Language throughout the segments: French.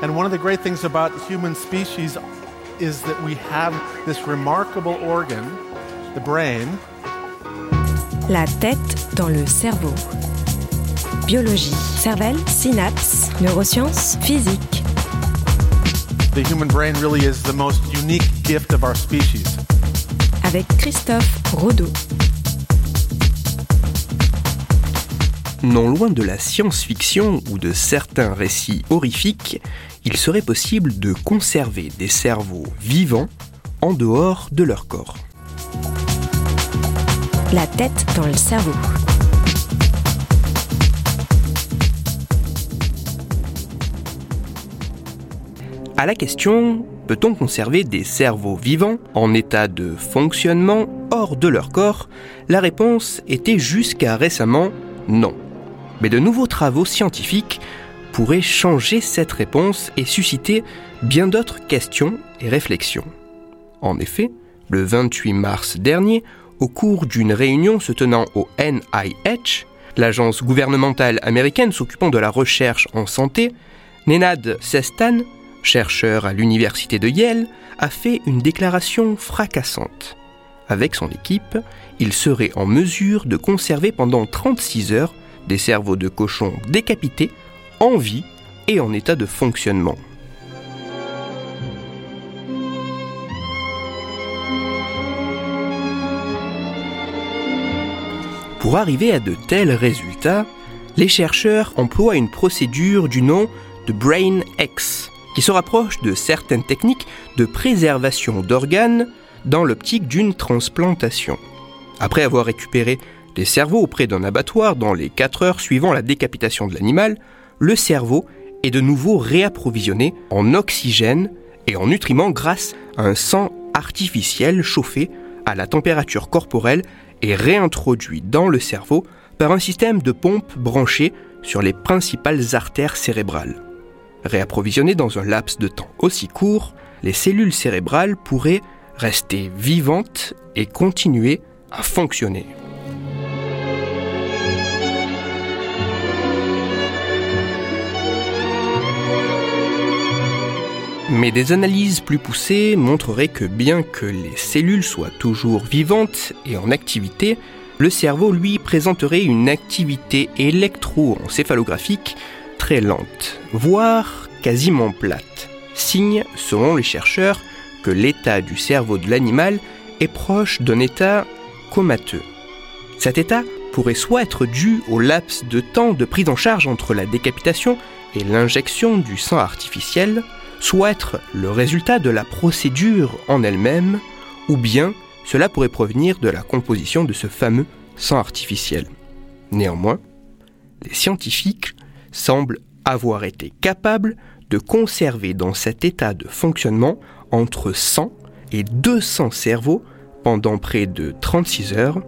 And one of the great things about human species is that we have this remarkable organ, the brain. La tête dans le cerveau. Biologie, cervelle, synapses, neurosciences, physique. The human brain really is the most unique gift of our species. Avec Christophe Rodeau. Non loin de la science-fiction ou de certains récits horrifiques, il serait possible de conserver des cerveaux vivants en dehors de leur corps. La tête dans le cerveau. À la question peut-on conserver des cerveaux vivants en état de fonctionnement hors de leur corps? La réponse était jusqu'à récemment non. Mais de nouveaux travaux scientifiques pourraient changer cette réponse et susciter bien d'autres questions et réflexions. En effet, le 28 mars dernier, au cours d'une réunion se tenant au NIH, l'agence gouvernementale américaine s'occupant de la recherche en santé, Nenad Sestan, chercheur à l'université de Yale, a fait une déclaration fracassante. Avec son équipe, il serait en mesure de conserver pendant 36 heures des cerveaux de cochons décapités, en vie et en état de fonctionnement. Pour arriver à de tels résultats, les chercheurs emploient une procédure du nom de Brain X, qui se rapproche de certaines techniques de préservation d'organes dans l'optique d'une transplantation. Après avoir récupéré des cerveaux auprès d'un abattoir dans les 4 heures suivant la décapitation de l'animal, le cerveau est de nouveau réapprovisionné en oxygène et en nutriments grâce à un sang artificiel chauffé à la température corporelle et réintroduit dans le cerveau par un système de pompe branché sur les principales artères cérébrales. Réapprovisionnées dans un laps de temps aussi court, les cellules cérébrales pourraient rester vivantes et continuer à fonctionner. Mais des analyses plus poussées montreraient que bien que les cellules soient toujours vivantes et en activité, le cerveau, lui, présenterait une activité électroencéphalographique très lente, voire quasiment plate. Signe, selon les chercheurs, que l'état du cerveau de l'animal est proche d'un état comateux. Cet état pourrait soit être dû au laps de temps de prise en charge entre la décapitation et l'injection du sang artificiel, soit être le résultat de la procédure en elle-même, ou bien cela pourrait provenir de la composition de ce fameux sang artificiel. Néanmoins, les scientifiques semblent avoir été capables de conserver dans cet état de fonctionnement entre 100 et 200 cerveaux pendant près de 36 heures,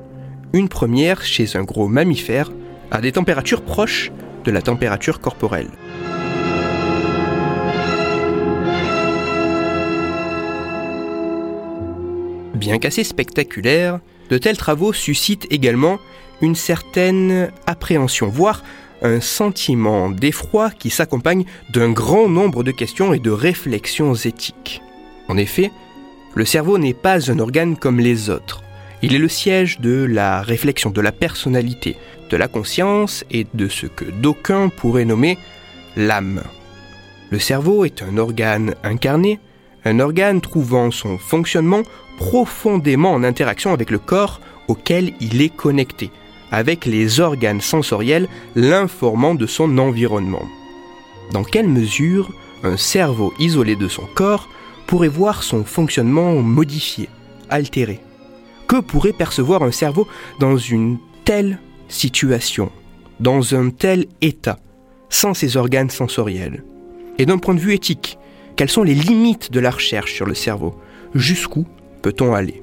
une première chez un gros mammifère à des températures proches de la température corporelle. Bien qu'assez spectaculaires, de tels travaux suscitent également une certaine appréhension, voire un sentiment d'effroi qui s'accompagne d'un grand nombre de questions et de réflexions éthiques. En effet, le cerveau n'est pas un organe comme les autres. Il est le siège de la réflexion, de la personnalité, de la conscience et de ce que d'aucuns pourraient nommer l'âme. Le cerveau est un organe incarné, un organe trouvant son fonctionnement profondément en interaction avec le corps auquel il est connecté, avec les organes sensoriels l'informant de son environnement. Dans quelle mesure un cerveau isolé de son corps pourrait voir son fonctionnement modifié, altéré? Que pourrait percevoir un cerveau dans une telle situation, dans un tel état, sans ses organes sensoriels? Et d'un point de vue éthique, quelles sont les limites de la recherche sur le cerveau? Jusqu'où peut-on aller?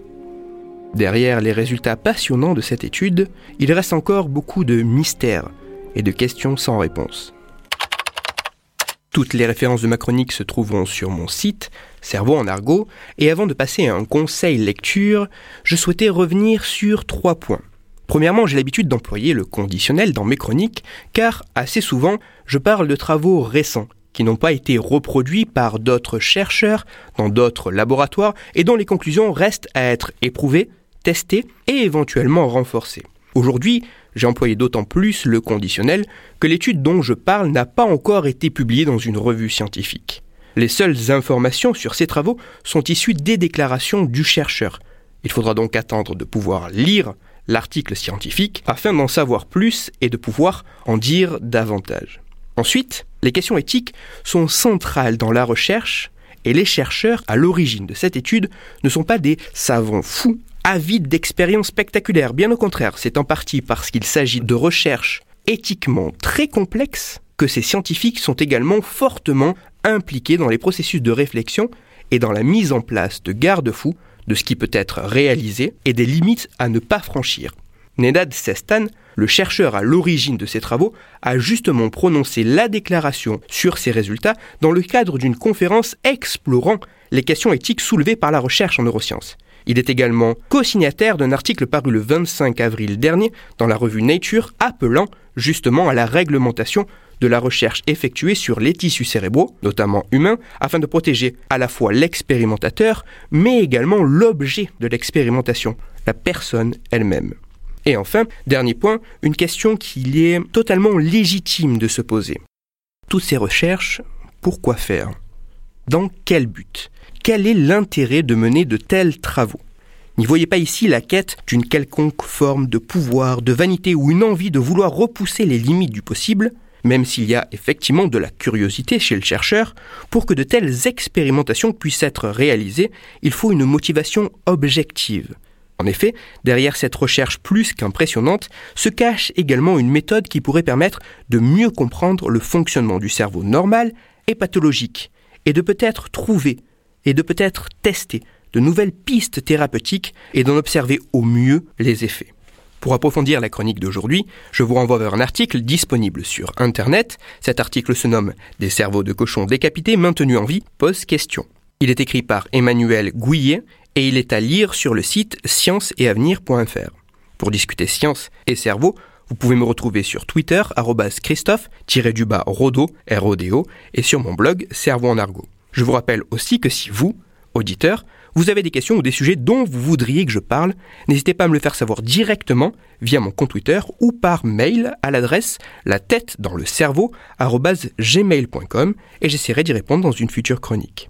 Derrière les résultats passionnants de cette étude, il reste encore beaucoup de mystères et de questions sans réponse. Toutes les références de ma chronique se trouveront sur mon site, Cerveau en argot, et avant de passer à un conseil lecture, je souhaitais revenir sur trois points. Premièrement, j'ai l'habitude d'employer le conditionnel dans mes chroniques, car assez souvent, je parle de travaux récents qui n'ont pas été reproduits par d'autres chercheurs dans d'autres laboratoires et dont les conclusions restent à être éprouvées, testées et éventuellement renforcées. Aujourd'hui, j'ai employé d'autant plus le conditionnel que l'étude dont je parle n'a pas encore été publiée dans une revue scientifique. Les seules informations sur ces travaux sont issues des déclarations du chercheur. Il faudra donc attendre de pouvoir lire l'article scientifique afin d'en savoir plus et de pouvoir en dire davantage. Ensuite, les questions éthiques sont centrales dans la recherche et les chercheurs à l'origine de cette étude ne sont pas des savants fous avides d'expériences spectaculaires. Bien au contraire, c'est en partie parce qu'il s'agit de recherches éthiquement très complexes que ces scientifiques sont également fortement impliqués dans les processus de réflexion et dans la mise en place de garde-fous de ce qui peut être réalisé et des limites à ne pas franchir. Nedad Sestan, le chercheur à l'origine de ces travaux, a justement prononcé la déclaration sur ces résultats dans le cadre d'une conférence explorant les questions éthiques soulevées par la recherche en neurosciences. Il est également co-signataire d'un article paru le 25 avril dernier dans la revue Nature appelant justement à la réglementation de la recherche effectuée sur les tissus cérébraux, notamment humains, afin de protéger à la fois l'expérimentateur, mais également l'objet de l'expérimentation, la personne elle-même. Et enfin, dernier point, une question qu'il est totalement légitime de se poser. Toutes ces recherches, pourquoi faire? Dans quel but? Quel est l'intérêt de mener de tels travaux? N'y voyez pas ici la quête d'une quelconque forme de pouvoir, de vanité ou une envie de vouloir repousser les limites du possible, même s'il y a effectivement de la curiosité chez le chercheur, pour que de telles expérimentations puissent être réalisées, il faut une motivation objective. En effet, derrière cette recherche plus qu'impressionnante se cache également une méthode qui pourrait permettre de mieux comprendre le fonctionnement du cerveau normal et pathologique, et de peut-être trouver, et de peut-être tester de nouvelles pistes thérapeutiques et d'en observer au mieux les effets. Pour approfondir la chronique d'aujourd'hui, je vous renvoie vers un article disponible sur Internet. Cet article se nomme Des cerveaux de cochons décapités maintenus en vie pose question. Il est écrit par Emmanuel Gouillet et il est à lire sur le site scienceetavenir.fr. Pour discuter science et cerveau, vous pouvez me retrouver sur Twitter, Christophe-Rodo, R-O-D-O, et sur mon blog Cerveau en argot. Je vous rappelle aussi que si vous, auditeur, vous avez des questions ou des sujets dont vous voudriez que je parle, n'hésitez pas à me le faire savoir directement via mon compte Twitter ou par mail à l'adresse la tête dans le cerveau gmail.com et j'essaierai d'y répondre dans une future chronique.